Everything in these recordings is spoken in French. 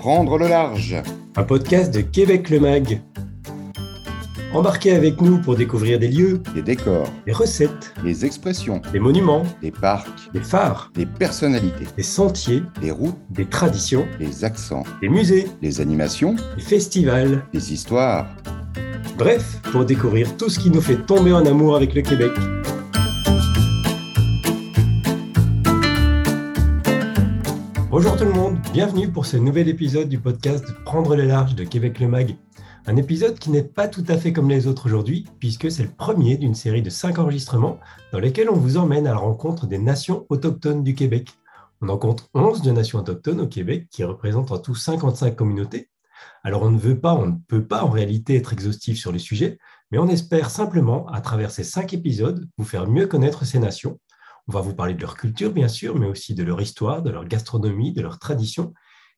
Prendre le large. Un podcast de Québec le Mag. Embarquez avec nous pour découvrir des lieux, des décors, des recettes, des expressions, des monuments, des parcs, des phares, des personnalités, des sentiers, des routes, des traditions, des accents, des musées, des animations, des festivals, des histoires. Bref, pour découvrir tout ce qui nous fait tomber en amour avec le Québec. Bonjour tout le monde, bienvenue pour ce nouvel épisode du podcast Prendre les larges de Québec le Mag. Un épisode qui n'est pas tout à fait comme les autres aujourd'hui, puisque c'est le premier d'une série de cinq enregistrements dans lesquels on vous emmène à la rencontre des nations autochtones du Québec. On en compte 11 de nations autochtones au Québec qui représentent en tout 55 communautés. Alors on ne veut pas, on ne peut pas en réalité être exhaustif sur le sujet, mais on espère simplement, à travers ces cinq épisodes, vous faire mieux connaître ces nations on va vous parler de leur culture, bien sûr, mais aussi de leur histoire, de leur gastronomie, de leurs traditions.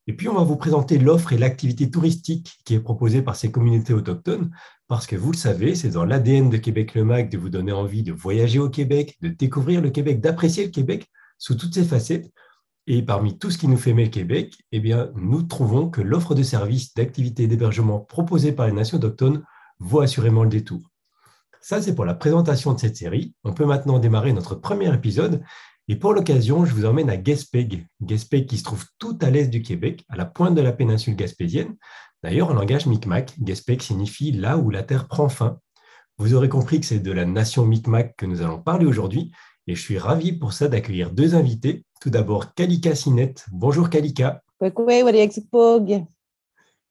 Et puis, on va vous présenter l'offre et l'activité touristique qui est proposée par ces communautés autochtones, parce que vous le savez, c'est dans l'ADN de Québec Le Mag de vous donner envie de voyager au Québec, de découvrir le Québec, d'apprécier le Québec sous toutes ses facettes. Et parmi tout ce qui nous fait aimer le Québec, eh nous trouvons que l'offre de services, d'activités d'hébergement proposée par les nations autochtones vaut assurément le détour. Ça, c'est pour la présentation de cette série. On peut maintenant démarrer notre premier épisode. Et pour l'occasion, je vous emmène à Gaspé, Gaspé qui se trouve tout à l'est du Québec, à la pointe de la péninsule gaspésienne. D'ailleurs, en langage Micmac, Gaspé signifie là où la terre prend fin. Vous aurez compris que c'est de la nation Micmac que nous allons parler aujourd'hui. Et je suis ravi pour ça d'accueillir deux invités. Tout d'abord, Kalika Sinette. Bonjour Kalika.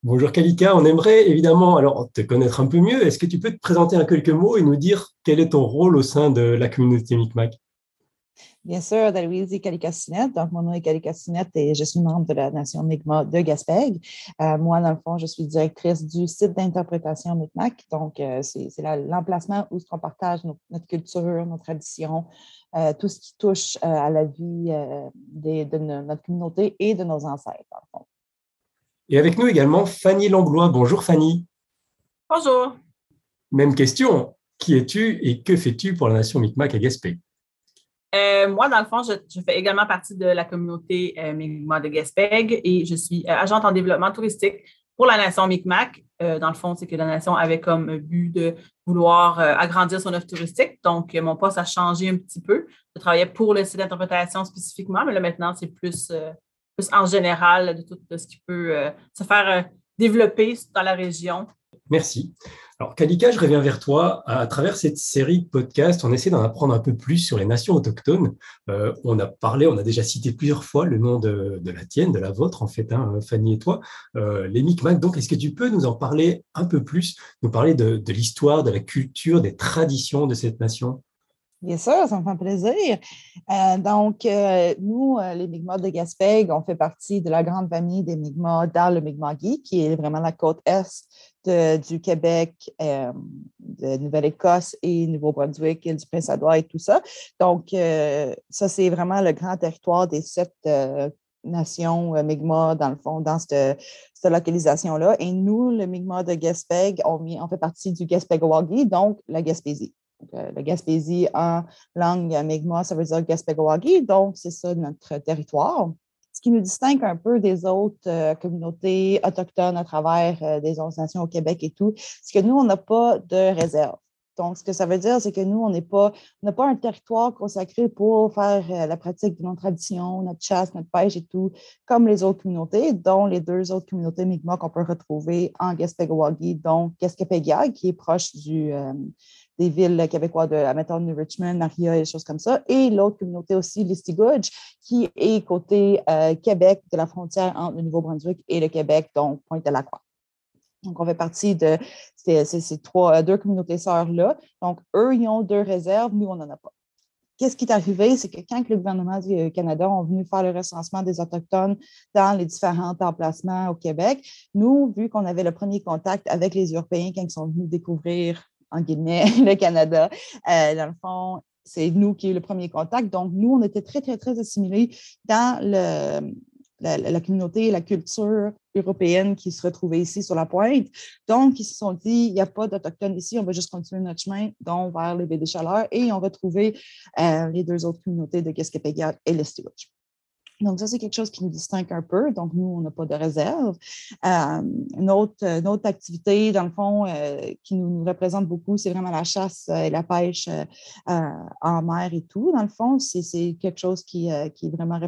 Bonjour Kalika, on aimerait évidemment alors te connaître un peu mieux. Est-ce que tu peux te présenter en quelques mots et nous dire quel est ton rôle au sein de la communauté Micmac? Bien sûr, Dalouise Kalika Sinette. Donc, mon nom est Kalika Sinette et je suis membre de la Nation Mi'kmaq de Gaspeg. Euh, moi, dans le fond, je suis directrice du site d'interprétation Micmac. Donc, euh, c'est l'emplacement où on partage notre culture, nos traditions, euh, tout ce qui touche à la vie de notre communauté et de nos ancêtres, dans le fond. Et avec nous également Fanny Langlois. Bonjour Fanny. Bonjour. Même question. Qui es-tu et que fais-tu pour la nation Micmac à Gaspé? Euh, moi, dans le fond, je, fais également partie de la communauté euh, Mi'kmaq de Gaspé et je suis euh, agente en développement touristique pour la nation Micmac. dans le fond, c'est que la nation avait comme but de vouloir agrandir son offre touristique. Donc, mon poste a changé un petit peu. Je travaillais pour le site d'interprétation spécifiquement, mais là, maintenant, c'est plus en général de tout ce qui peut euh, se faire euh, développer dans la région. Merci. Alors, Kalika, je reviens vers toi. À travers cette série de podcasts, on essaie d'en apprendre un peu plus sur les nations autochtones. Euh, on a parlé, on a déjà cité plusieurs fois le nom de, la tienne, de la vôtre, en fait, hein, Fanny et toi, les Micmac. Donc, est-ce que tu peux nous en parler un peu plus, nous parler de, de l'histoire, de la culture, des traditions de cette nation? Bien sûr, ça me fait plaisir. Euh, donc, euh, nous, euh, les Mi'kmaq de Gaspé, on fait partie de la grande famille des Mi'kmaq dans le Mi'kmaqui, qui est vraiment la côte est du Québec, de Nouvelle-Écosse et Nouveau-Brunswick, du Prince-Édouard et tout ça. Donc, ça, c'est vraiment le grand territoire des sept nations Mi'kmaq, dans le fond, dans cette, localisation-là. Et nous, le Mi'kmaq de Gaspé, on, fait partie du Gaspé-Gowagi, donc la Gaspésie. Euh, la Gaspésie en langue Mi'kmaq, ça veut dire Gaspégoagi, donc c'est ça notre territoire. Ce qui nous distingue un peu des autres euh, communautés autochtones à travers euh, des organisations au Québec et tout, c'est que nous, on n'a pas de réserve. Donc, ce que ça veut dire, c'est que nous, on n'est pas, n'a pas un territoire consacré pour faire la pratique de nos traditions, notre chasse, notre pêche et tout, comme les autres communautés, dont les deux autres communautés Mi'kmaq qu'on peut retrouver en Gaspégoagi, donc Gaspégoagi, qui est proche du, des villes québécoises de, mettons, New Richmond, Maria et des choses comme ça. Et l'autre communauté aussi, l'Istigouge, qui est côté euh, Québec, de la frontière entre le Nouveau-Brunswick et le Québec, donc Pointe-de-la-Croix. Donc, on fait partie de ces, trois, euh, deux communautés sœurs-là. Donc, eux, ils ont deux réserves, nous, on n'en a pas. Qu'est-ce qui est arrivé? C'est que quand le gouvernement du euh, Canada est venu faire le recensement des Autochtones dans les différents emplacements au Québec, nous, vu qu'on avait le premier contact avec les Européens quand ils sont venus découvrir en Guinée, le Canada. Euh, dans le fond, c'est nous qui avons eu le premier contact. Donc, nous, on était très, très, très assimilés dans la, communauté et la culture européenne qui se retrouvait ici sur la pointe. Donc, ils se sont dit, il n'y a pas d'Autochtones ici, on va juste continuer notre chemin, donc vers les des chaleurs, et on va trouver euh, les deux autres communautés de Gaspésia et l'Estivage. Donc, ça, c'est quelque chose qui nous distingue un peu. Donc, nous, on n'a pas de réserve. Euh, une, autre, activité, dans le fond, euh, qui nous, représente beaucoup, c'est vraiment la chasse et la pêche en mer et tout. Dans le fond, c'est quelque chose qui, qui est vraiment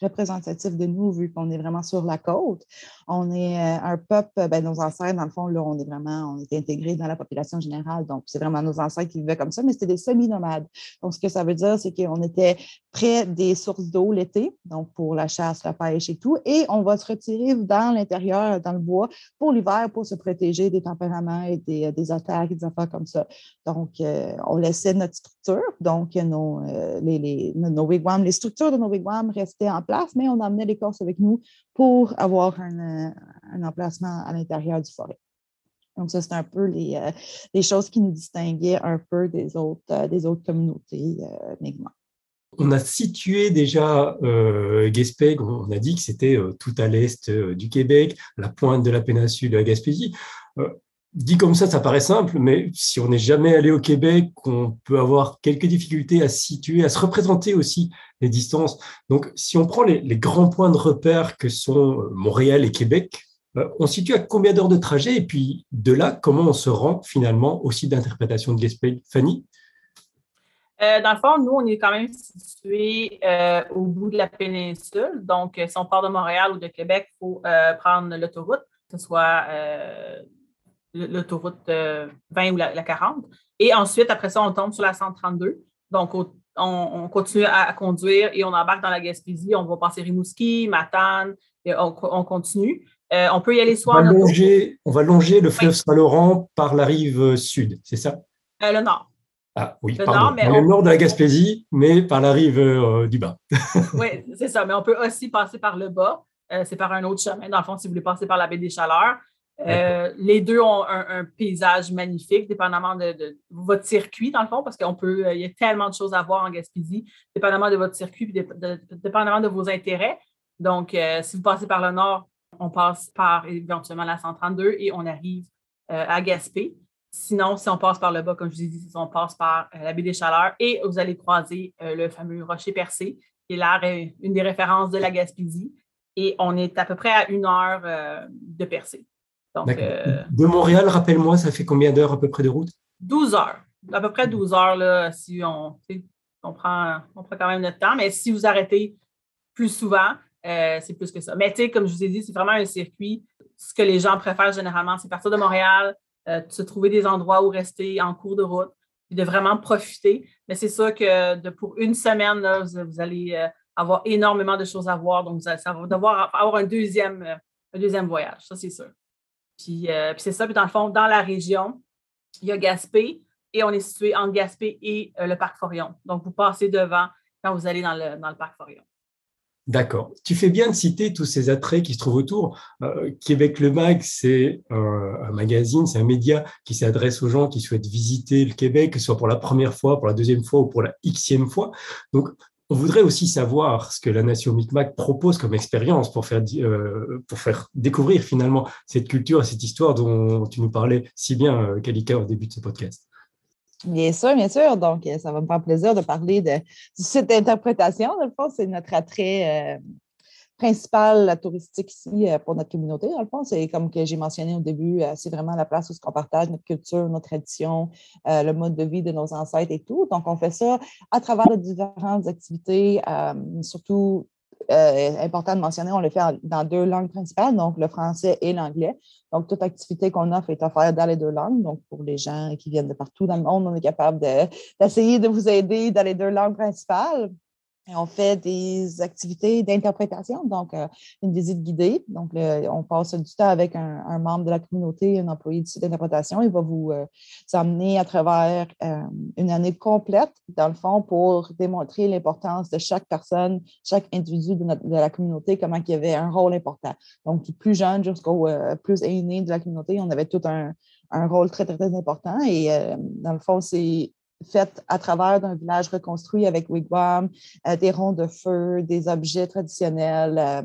représentatif de nous, vu qu'on est vraiment sur la côte. On est euh, un peuple, ben, nos ancêtres, dans le fond, là, on est vraiment, on est intégré dans la population générale. Donc, c'est vraiment nos ancêtres qui vivaient comme ça, mais c'était des semi-nomades. Donc, ce que ça veut dire, c'est qu'on était près des sources d'eau l'été, donc pour la chasse, la pêche et tout, et on va se retirer dans l'intérieur, dans le bois, pour l'hiver, pour se protéger des tempéraments et des, des attaques, des affaires comme ça. Donc, euh, on laissait notre structure, donc nos, euh, nos wigwams, les structures de nos wigwams restaient en place, mais on emmenait l'écorce avec nous pour avoir un, euh, emplacement à l'intérieur du forêt. Donc, ça, c'est un peu les, euh, choses qui nous distinguaient un peu des autres, euh, des autres communautés euh, On a situé déjà euh, on a dit que c'était tout à l'est du Québec, la pointe de la péninsule de la Gaspésie dit comme ça, ça paraît simple, mais si on n'est jamais allé au Québec, on peut avoir quelques difficultés à situer, à se représenter aussi les distances. Donc, si on prend les, grands points de repère que sont euh, Montréal et Québec, euh, on situe à combien d'heures de trajet? Et puis, de là, comment on se rend finalement au site d'interprétation de Gaspé Fanny? Euh, dans le fond, nous, on est quand même situé au bout de la péninsule. Donc, si on part de Montréal ou de Québec, il faut prendre l'autoroute, que ce soit l'autoroute 20 euh, ou la, 40. Et ensuite, après ça, on tombe sur la 132. Donc, on, continue à, conduire et on embarque dans la Gaspésie. On va passer Rimouski, Matane, et on, continue. Euh, on peut y aller soit on va, longer, on va longer le fleuve Saint-Laurent par la rive sud, c'est ça? Euh, le nord. Ah oui, mais le nord de la Gaspésie, mais par la rive du bas. oui, c'est ça. Mais on peut aussi passer par le bas. c'est par un autre chemin. Dans le fond, si vous voulez passer par la baie des Chaleurs, euh, les deux ont un, paysage magnifique, dépendamment de, votre circuit, dans le fond, parce qu'il peut, euh, il y a tellement de choses à voir en Gaspésie, dépendamment de votre circuit, dépendamment de vos intérêts. Donc, euh, si vous passez par le nord, on passe par éventuellement la 132 et on arrive à Gaspé. Sinon, si on passe par le bas, comme je vous ai dit, on passe par la baie des Chaleurs et vous allez croiser le fameux rocher percé, qui est là une des références de la Gaspésie. Et on est à peu près à une heure de percée. Euh, de Montréal, rappelle-moi, ça fait combien d'heures à peu près de route? 12 heures. À peu près 12 heures, là, si on, on, prend, on prend quand même notre temps. Mais si vous arrêtez plus souvent, euh, c'est plus que ça. Mais tu sais, comme je vous ai dit, c'est vraiment un circuit. Ce que les gens préfèrent généralement, c'est partir de Montréal, euh, se trouver des endroits où rester en cours de route, puis de vraiment profiter. Mais c'est sûr que de, pour une semaine, vous, allez avoir énormément de choses à voir. Donc, vous allez, ça va devoir avoir un deuxième, un deuxième voyage, ça c'est sûr. Euh, puis, c'est ça. Puis dans le fond, dans la région, il y a Gaspé et on est situé entre Gaspé et euh, le parc Forion. Donc, vous passez devant quand vous allez dans le, dans le parc Forion. D'accord. Tu fais bien de citer tous ces attraits qui se trouvent autour. Euh, Québec Le Mag, c'est un, magazine, c'est un média qui s'adresse aux gens qui souhaitent visiter le Québec, que ce soit pour la première fois, pour la deuxième fois ou pour la xème fois. Donc, on voudrait aussi savoir ce que la nation Micmac propose comme expérience pour faire, euh, pour faire découvrir finalement cette culture et cette histoire dont tu nous parlais si bien, euh, Kalika, au début de ce podcast. Bien sûr, bien sûr. Donc, euh, ça va me faire plaisir de parler de, cette interprétation. Dans le fond, c'est notre attrait principale touristique ici euh, pour notre communauté, dans le fond. C'est comme que j'ai mentionné au début, euh, c'est vraiment la place où on partage notre culture, nos traditions, euh, le mode de vie de nos ancêtres et tout. Donc, on fait ça à travers de différentes activités, surtout important de mentionner, on le fait dans deux langues principales, donc le français et l'anglais. Donc, toute activité qu'on offre est offerte dans les deux langues. Donc, pour les gens qui viennent de partout dans le monde, on est capable d'essayer de vous aider dans les deux langues principales on fait des activités d'interprétation, donc euh, une visite guidée. Donc, on passe du temps avec un, membre de la communauté, un employé du site d'interprétation. Il va vous euh, emmener à travers euh, une année complète, dans le fond, pour démontrer l'importance de chaque personne, chaque individu de, la communauté, comment il y avait un rôle important. Donc, du plus jeune jusqu'au plus aîné de la communauté, on avait tout un, un rôle très, très, très important. Et dans le fond, c'est faite à travers d'un village reconstruit avec wigwam, euh, des ronds de feu, des objets traditionnels, euh,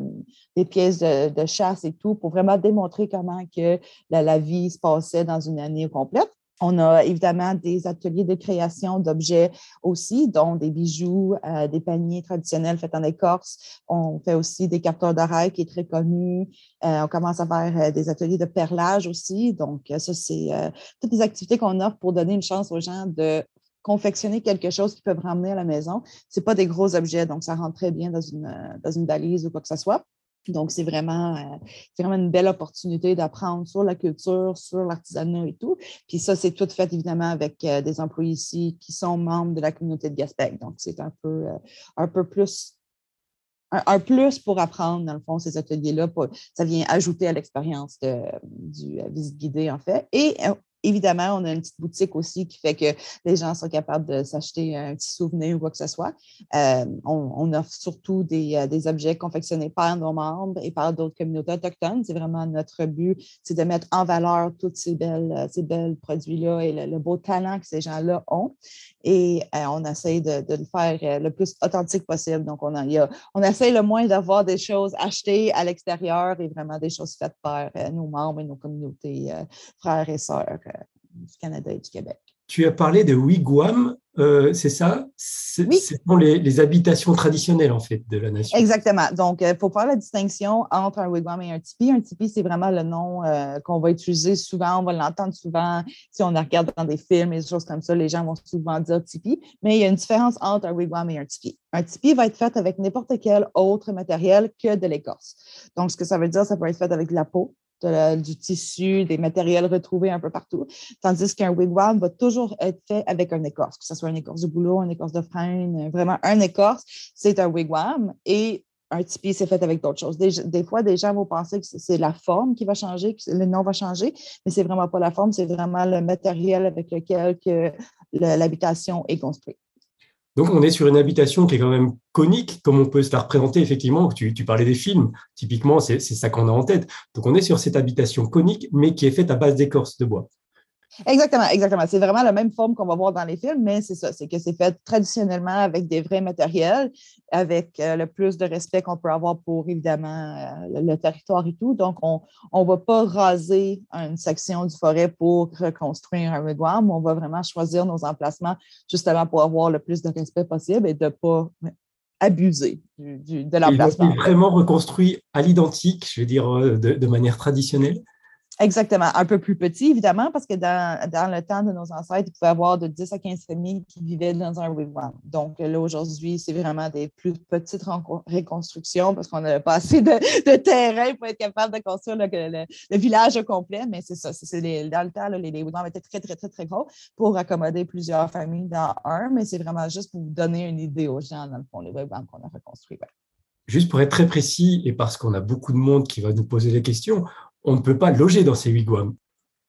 des pièces de, chasse et tout, pour vraiment démontrer comment que la, vie se passait dans une année complète. On a évidemment des ateliers de création d'objets aussi, dont des bijoux, euh, des paniers traditionnels faits en écorce. On fait aussi des capteurs d'oreilles qui est très connu. On commence à faire des ateliers de perlage aussi. Donc, ça, c'est toutes les activités qu'on offre pour donner une chance aux gens de confectionner quelque chose qu'ils peuvent ramener à la maison. Ce pas des gros objets, donc ça rentre très bien dans une, dans une valise ou quoi que ce soit. Donc, c'est vraiment, euh, vraiment une belle opportunité d'apprendre sur la culture, sur l'artisanat et tout. Puis ça, c'est tout fait évidemment avec euh, des employés ici qui sont membres de la communauté de Gaspec. Donc, c'est un peu, euh, un peu plus un, plus pour apprendre, dans le fond, ces ateliers-là. Ça vient ajouter à l'expérience du visite guidée, en fait. Et Évidemment, on a une petite boutique aussi qui fait que les gens sont capables de s'acheter un petit souvenir ou quoi que ce soit. Euh, on, offre surtout euh, des, objets confectionnés par nos membres et par d'autres communautés autochtones. C'est vraiment notre but, c'est de mettre en valeur tous ces belles, euh, ces belles produits-là et le, beau talent que ces gens-là ont. Et on essaie de, le faire le plus authentique possible. Donc, on, a, on essaie le moins d'avoir des choses achetées à l'extérieur et vraiment des choses faites par nos membres et nos communautés, frères et sœurs du Canada et du Québec. Tu as parlé de wigwam, euh, c'est ça? Ce sont les, habitations traditionnelles, en fait, de la nation. Exactement. Donc, il euh, faut faire la distinction entre un wigwam et un tipi. Un tipi, c'est vraiment le nom euh, qu'on va utiliser souvent, on va l'entendre souvent. Si on regarde dans des films et des choses comme ça, les gens vont souvent dire tipi. Mais il y a une différence entre un wigwam et un tipi. Un tipi va être fait avec n'importe quel autre matériel que de l'écorce. Donc, ce que ça veut dire, ça peut être fait avec de la peau, du tissu, des matériels retrouvés un peu partout. Tandis qu'un wigwam va toujours être fait avec un écorce, que ce soit une écorce de boulot, une écorce de freine, vraiment un écorce, c'est un wigwam. Et un tipi, c'est fait avec d'autres choses. Des, fois, des gens vont penser que c'est la forme qui va changer, que le nom va changer, mais c'est vraiment pas la forme, c'est vraiment le matériel avec lequel l'habitation est construite. Donc, on est sur une habitation qui est quand même conique, comme on peut se la représenter, effectivement. Tu, tu parlais des films, typiquement, c'est ça qu'on a en tête. Donc, on est sur cette habitation conique, mais qui est faite à base d'écorce de bois. Exactement, exactement. C'est vraiment la même forme qu'on va voir dans les films, mais c'est ça, c'est que c'est fait traditionnellement avec des vrais matériels, avec euh, le plus de respect qu'on peut avoir pour, évidemment, euh, le, territoire et tout. Donc, on ne va pas raser une section du forêt pour reconstruire un wigwam. On va vraiment choisir nos emplacements justement pour avoir le plus de respect possible et de ne pas abuser de l'emplacement. Vraiment reconstruit à l'identique, je veux dire, euh, de manière traditionnelle. Exactement. Un peu plus petit, évidemment, parce que dans, le temps de nos ancêtres, il pouvait y avoir de 10 à 15 familles qui vivaient dans un wigwam. Donc là, aujourd'hui, c'est vraiment des plus petites reconstructions parce qu'on n'avait pas assez de, terrain pour être capable de construire le, village au complet. Mais c'est ça. dans le temps, les, les wigwams étaient très, très, très, très gros pour accommoder plusieurs familles dans un. Mais c'est vraiment juste pour vous donner une idée aux gens, dans le fond, les wigwams qu'on a reconstruits. Juste pour être très précis, et parce qu'on a beaucoup de monde qui va nous poser des questions, on ne peut pas loger dans ces wigwams.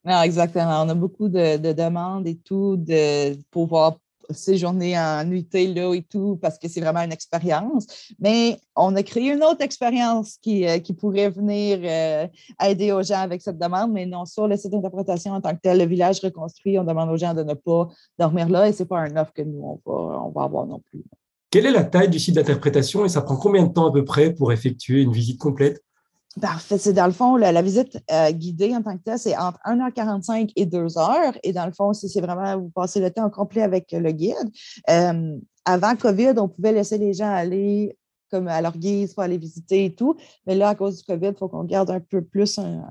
Non, exactement. On a beaucoup de, demandes et tout de pouvoir séjourner en nuitée là et tout parce que c'est vraiment une expérience. Mais on a créé une autre expérience qui, euh, qui pourrait venir euh, aider aux gens avec cette demande, mais non, sur le site d'interprétation en tant que tel, le village reconstruit, on demande aux gens de ne pas dormir là et ce n'est pas un offre que nous, on va, on va avoir non plus. Quelle est la taille du site d'interprétation et ça prend combien de temps à peu près pour effectuer une visite complète? Parfait. C'est dans le fond, la, visite euh, guidée en tant que telle, c'est entre 1h45 et 2h. Et dans le fond, c'est vraiment, vous passez le temps complet avec le guide. Euh, avant COVID, on pouvait laisser les gens aller comme à leur guise pour aller visiter et tout. Mais là, à cause du COVID, il faut qu'on garde un peu plus un,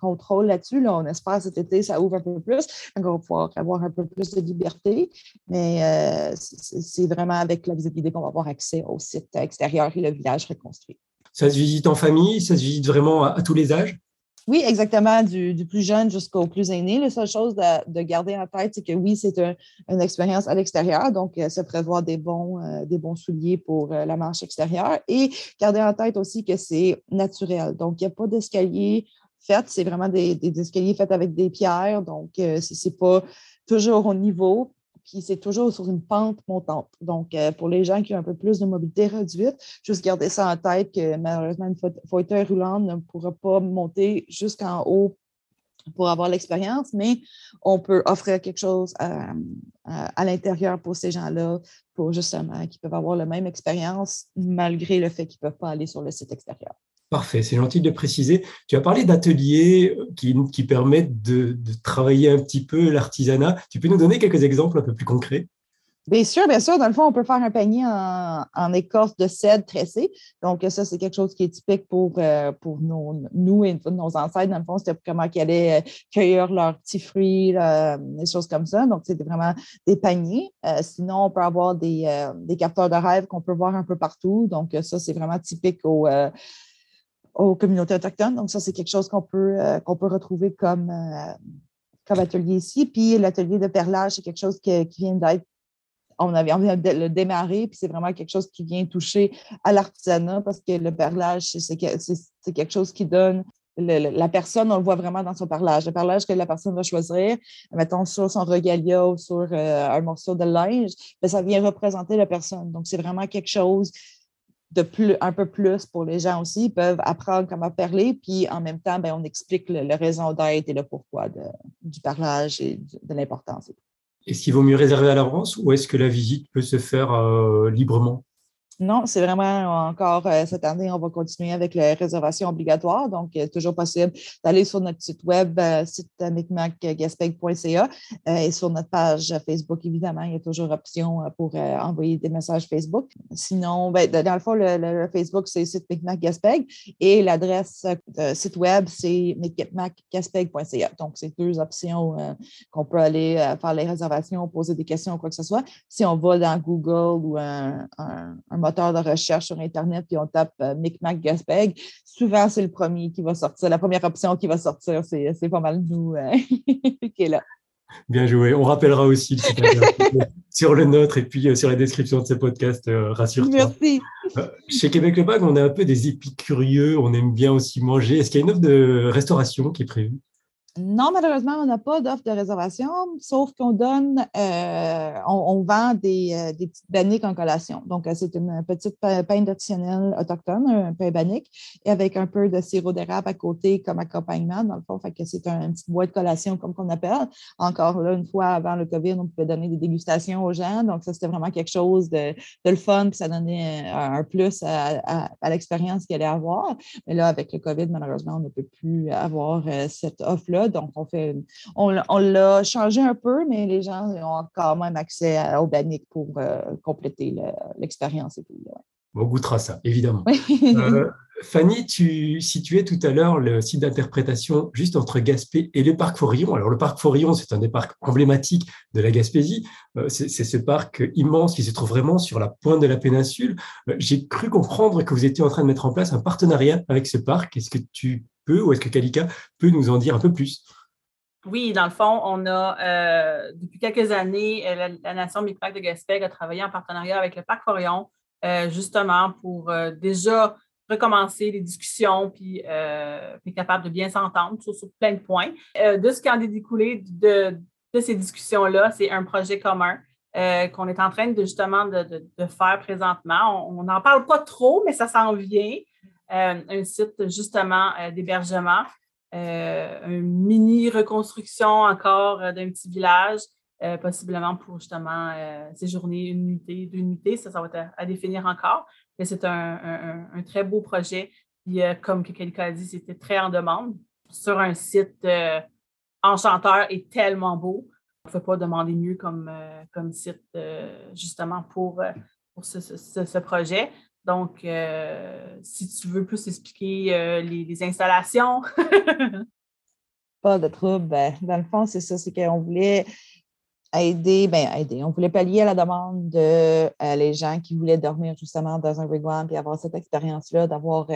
contrôle là-dessus. Là, on espère cet été, ça ouvre un peu plus. Donc, on va pouvoir avoir un peu plus de liberté. Mais euh, c'est vraiment avec la visite guidée qu'on va avoir accès au site extérieur et le village reconstruit. Ça se visite en famille, ça se visite vraiment à, tous les âges? Oui, exactement, du, plus jeune jusqu'au plus aîné. La seule chose de, garder en tête, c'est que oui, c'est une expérience à l'extérieur, donc euh, se prévoir des bons, euh, des bons souliers pour euh, la marche extérieure et garder en tête aussi que c'est naturel. Donc, il n'y a pas d'escalier fait, c'est vraiment des, des, escaliers faits avec des pierres, donc ce n'est pas toujours au niveau puis c'est toujours sur une pente montante. Donc, euh, pour les gens qui ont un peu plus de mobilité réduite, juste garder ça en tête que malheureusement, une fauteuil roulant ne pourra pas monter jusqu'en haut pour avoir l'expérience, mais on peut offrir quelque chose à, à l'intérieur pour ces gens-là, pour justement qu'ils peuvent avoir la même expérience malgré le fait qu'ils ne peuvent pas aller sur le site extérieur. Parfait, c'est gentil de préciser. Tu as parlé d'ateliers qui, qui, permettent de, de, travailler un petit peu l'artisanat. Tu peux nous donner quelques exemples un peu plus concrets? Bien sûr, bien sûr. Dans le fond, on peut faire un panier en, écorce de cèdre tressée. Donc, ça, c'est quelque chose qui est typique pour, euh, pour nous et nos ancêtres. Dans le fond, c'était comment ils allaient euh, cueillir leurs petits fruits, des choses comme ça. Donc, c'était vraiment des paniers. Euh, sinon, on peut avoir des, des capteurs de rêve qu'on peut voir un peu partout. Donc, ça, c'est vraiment typique aux, aux communautés autochtones. Donc, ça, c'est quelque chose qu'on peut, peut retrouver comme, comme atelier ici. Puis, l'atelier de perlage, c'est quelque chose qui vient d'être on avait envie de le démarrer, puis c'est vraiment quelque chose qui vient toucher à l'artisanat parce que le perlage, c'est quelque chose qui donne la personne, on le voit vraiment dans son parlage. Le parlage que la personne va choisir, mettons sur son regalia ou sur euh, un morceau de linge, bien, ça vient représenter la personne. Donc, c'est vraiment quelque chose de plus, un peu plus pour les gens aussi. Ils peuvent apprendre comment parler, puis en même temps, bien, on explique le, raison d'être et le pourquoi du parlage et de l'importance. Est-ce qu'il vaut mieux réserver à l'avance ou est-ce que la visite peut se faire euh, librement? Non, c'est vraiment encore euh, cette année, on va continuer avec les réservations obligatoires. Donc, est toujours possible d'aller sur notre site web, euh, site micmacgaspeg.ca et sur notre page Facebook, évidemment, il y a toujours option pour envoyer des messages Facebook. Sinon, ben, dans le fond, le, Facebook, c'est site micmacgaspeg et l'adresse site web, c'est micmacgaspeg.ca. Donc, c'est deux options qu'on peut aller faire les réservations, poser des questions ou quoi que ce soit. Si on va dans Google ou un, un, un moteur de recherche sur Internet, puis on tape euh, Micmac Gaspeg, souvent c'est le premier qui va sortir. La première option qui va sortir, c'est pas mal nous euh, qui est là. Bien joué. On rappellera aussi le sur le nôtre et puis euh, sur la description de ce podcast, rassure-toi. Merci. chez Québec Le Bag, on est un peu des épicurieux, on aime bien aussi manger. Est-ce qu'il y a une offre de restauration qui est prévue? Non, malheureusement, on n'a pas d'offre de réservation, sauf qu'on donne, euh, on, vend des, euh, des, petites banniques en collation. Donc, euh, c'est une petite pain traditionnel autochtone, un pain bannique, et avec un peu de sirop d'érable à côté comme accompagnement, dans le fond. Fait que c'est un, petit bois de collation, comme qu'on appelle. Encore là, une fois avant le COVID, on pouvait donner des dégustations aux gens. Donc, ça, c'était vraiment quelque chose de, de le fun, puis ça donnait un, plus à, à, l'expérience qu'il allait avoir. Mais là, avec le COVID, malheureusement, on ne peut plus avoir cette offre-là. Donc, on fait on, l'a changé un peu, mais les gens ont quand même accès au BANIC pour euh, compléter l'expérience et tout. On goûtera ça, évidemment. Euh, Fanny, tu situais tout à l'heure le site d'interprétation juste entre Gaspé et le parc Forillon. Alors, le parc Forillon, c'est un des parcs emblématiques de la Gaspésie. Euh, c'est ce parc immense qui se trouve vraiment sur la pointe de la péninsule. J'ai cru comprendre que vous étiez en train de mettre en place un partenariat avec ce parc. Est-ce que tu ou est-ce que Kalika peut nous en dire un peu plus? Oui, dans le fond, on a, euh, depuis quelques années, euh, la, Nation Micmac de Gaspé a travaillé en partenariat avec le Parc Forion, euh, justement pour déjà recommencer les discussions, puis être capable de bien s'entendre sur, plein de points. de ce qui en est découlé de, ces discussions-là, c'est un projet commun qu'on est en train de justement de, faire présentement. On n'en parle pas trop, mais ça s'en vient. Euh, un site justement euh, d'hébergement, euh, une mini reconstruction encore d'un petit village, possiblement pour justement séjourner une nuitée, deux nuitées, ça, ça va être à, définir encore. Mais c'est un, très beau projet. Puis, comme quelqu'un a dit, c'était très en demande sur un site enchanteur et tellement beau. On ne peut pas demander mieux comme, comme site justement pour, pour ce, projet. Donc, euh, si tu veux plus expliquer euh, les, installations. Pas de trouble. Ben, dans le fond, c'est ça, c'est qu'on voulait aider, ben aider. On voulait pallier à la demande de euh, les gens qui voulaient dormir justement dans un wigwam et avoir cette expérience-là, d'avoir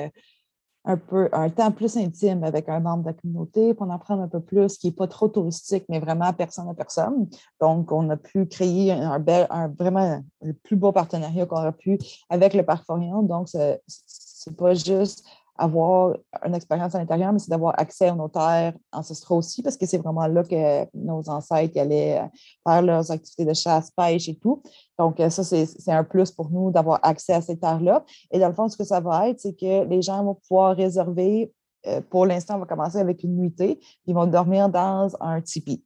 un peu un temps plus intime avec un membre de la communauté pour en apprendre un peu plus, qui n'est pas trop touristique, mais vraiment personne à personne. Donc, on a pu créer un, bel, un vraiment le plus beau partenariat qu'on aurait pu avec le Parc Forion. Donc, ce n'est pas juste avoir une expérience à l'intérieur, mais c'est d'avoir accès aux nos terres ancestraux aussi, parce que c'est vraiment là que nos ancêtres allaient euh, faire leurs activités de chasse, pêche et tout. Donc, euh, ça, c'est un plus pour nous d'avoir accès à ces terres-là. Et dans le fond, ce que ça va être, c'est que les gens vont pouvoir réserver, euh, pour l'instant, on va commencer avec une nuitée, ils vont dormir dans un tipi.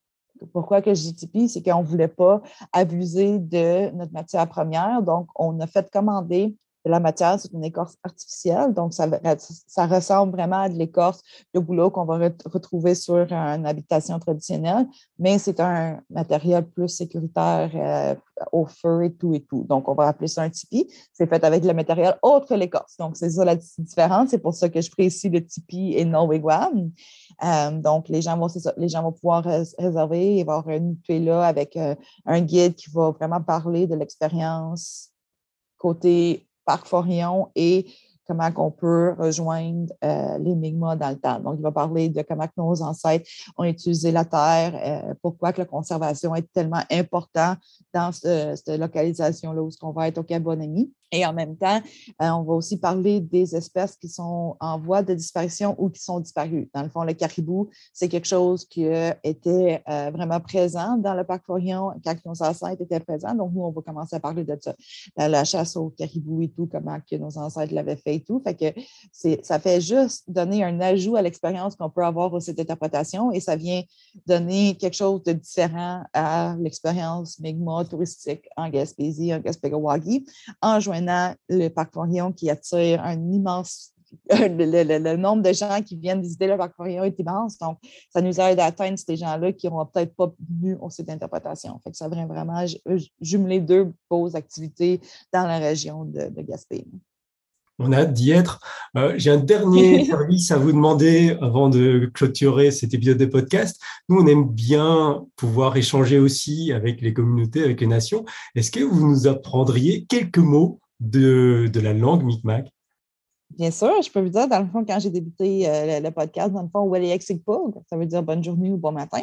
Pourquoi que je dis? C'est qu'on ne voulait pas abuser de notre matière première. Donc, on a fait commander de la matière, c'est une écorce artificielle, donc ça, ressemble vraiment à de l'écorce de boulot qu'on va retrouver sur une habitation traditionnelle, mais c'est un matériel plus sécuritaire euh, au feu et tout et tout. Donc, on va appeler ça un tipi. C'est fait avec le matériel autre que l'écorce. Donc, c'est ça la différence. C'est pour ça que je précise le tipi et non wigwam. Euh, donc, les gens, vont, les gens vont pouvoir réserver et avoir une là avec euh, un guide qui va vraiment parler de l'expérience côté Parc Forillon et comment on peut rejoindre euh, les Mi'kmaq dans le temps. Donc, il va parler de comment nos ancêtres ont utilisé la terre, euh, pourquoi que la conservation est tellement importante dans cette localisation-là où on va être au Cabonami. Et en même temps, euh, on va aussi parler des espèces qui sont en voie de disparition ou qui sont disparues. Dans le fond, le caribou, c'est quelque chose qui était vraiment présent dans le parc Forillon quand nos ancêtres étaient présents. Donc, nous, on va commencer à parler de ça. La, chasse au caribou et tout, comment que nos ancêtres l'avaient fait et tout. Ça fait juste donner un ajout à l'expérience qu'on peut avoir au cette interprétation et ça vient donner quelque chose de différent à l'expérience Mi'kmaq touristique en Gaspésie, en Gaspégoagui, en joignant le parc Forillon qui attire un immense le, nombre de gens qui viennent visiter le parc Forillon est immense. Donc, ça nous aide à atteindre ces gens-là qui n'auront peut-être pas vu au site d'interprétation. Fait que ça vient vraiment jumeler deux beaux activités dans la région de, de Gaspé. On a hâte d'y être. Euh, j'ai un dernier service à vous demander avant de clôturer cet épisode de podcast. Nous, on aime bien pouvoir échanger aussi avec les communautés, avec les nations. Est-ce que vous nous apprendriez quelques mots de, la langue Micmac Bien sûr, je peux vous dire, dans le fond, quand j'ai débuté euh, le, podcast, dans le fond, Sigpug, ça veut dire bonne journée ou bon matin.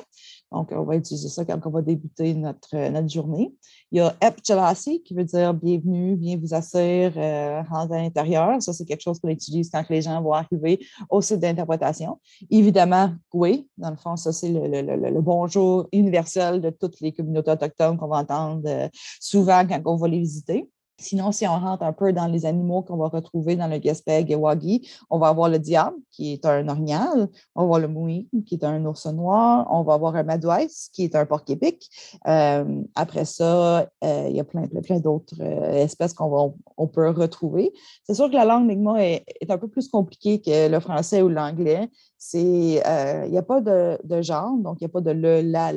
Donc, on va utiliser ça quand on va débuter notre, euh, notre journée. Il y a Ep qui veut dire bienvenue, bien vous asseoir, euh, à l'intérieur. Ça, c'est quelque chose qu'on utilise quand les gens vont arriver au site d'interprétation. Évidemment, Gwe, dans le fond, ça, c'est le, le, bonjour universel de toutes les communautés autochtones qu'on va entendre euh, souvent quand on va les visiter. Sinon, si on rentre un peu dans les animaux qu'on va retrouver dans le Gaspé et Wagi, on va avoir le diable, qui est un orignal, on va avoir le moui, qui est un ours noir, on va avoir un madouais, qui est un porc-épic. Euh, après ça, euh, il y a plein, plein, d'autres euh, espèces qu'on on peut retrouver. C'est sûr que la langue Mi'kmaq est, un peu plus compliquée que le français ou l'anglais. il n'y a pas de, de, genre, donc il n'y a pas de le, la,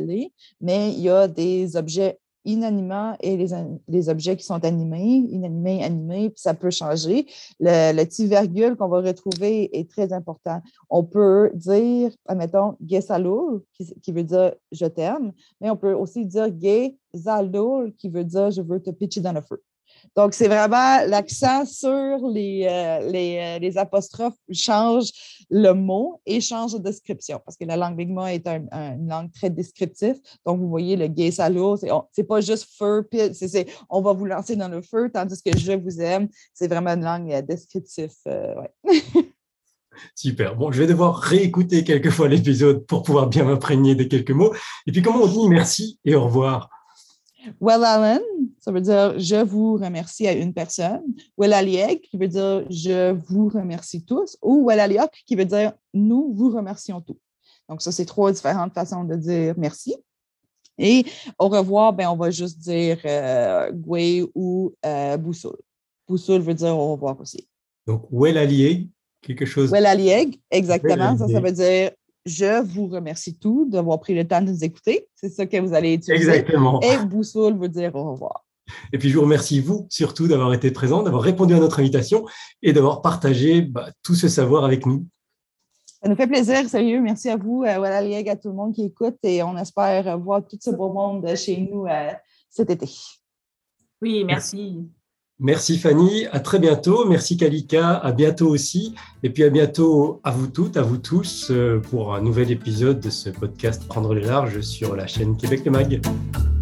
mais il y a des objets inanimats et les, les, objets qui sont animés, inanimés, animés, puis ça peut changer. Le, petit virgule qu'on va retrouver est très important. On peut dire, admettons, Gesaloul, qui, qui veut dire je t'aime, mais on peut aussi dire Gesaloul, qui veut dire je veux te pitcher dans le feu. Donc, c'est vraiment l'accent sur les, euh, euh, les, apostrophes change le mot et change de description parce que la langue Mi'kmaq est une langue très descriptive. Donc, vous voyez le gay salaud, c'est pas juste feu, c'est on va vous lancer dans le feu, tandis que je vous aime, c'est vraiment une langue euh, descriptive. Super. Bon, je vais devoir réécouter quelques fois l'épisode pour pouvoir bien m'imprégner de quelques mots. Et puis, comment on dit merci et au revoir Well Allen, ça veut dire je vous remercie à une personne. Well Alieg, qui veut dire je vous remercie tous. Ou Well Aliok, qui veut dire nous vous remercions tous. Donc, ça, c'est trois différentes façons de dire merci. Et au revoir, ben, on va juste dire euh, ou euh, Boussoul. Boussoul veut dire au revoir aussi. Donc, Well Alieg, quelque chose. Well Alieg, exactement. Ça, ça veut dire je vous remercie tous d'avoir pris le temps de nous écouter. C'est ça que vous allez utiliser. Exactement. Et Boussoul vous dire au revoir. Et puis, je vous remercie, vous, surtout, d'avoir été présent, d'avoir répondu à notre invitation et d'avoir partagé bah, tout ce savoir avec nous. Ça nous fait plaisir, sérieux. Merci à vous, euh, voilà, Lieg, à tout le monde qui écoute et on espère voir tout ce beau monde chez nous euh, cet été. Oui, merci. Merci Fanny, à très bientôt. Merci Kalika, à bientôt aussi. Et puis à bientôt à vous toutes, à vous tous, euh, pour un nouvel épisode de ce podcast Prendre les larges sur la chaîne Québec le Mag.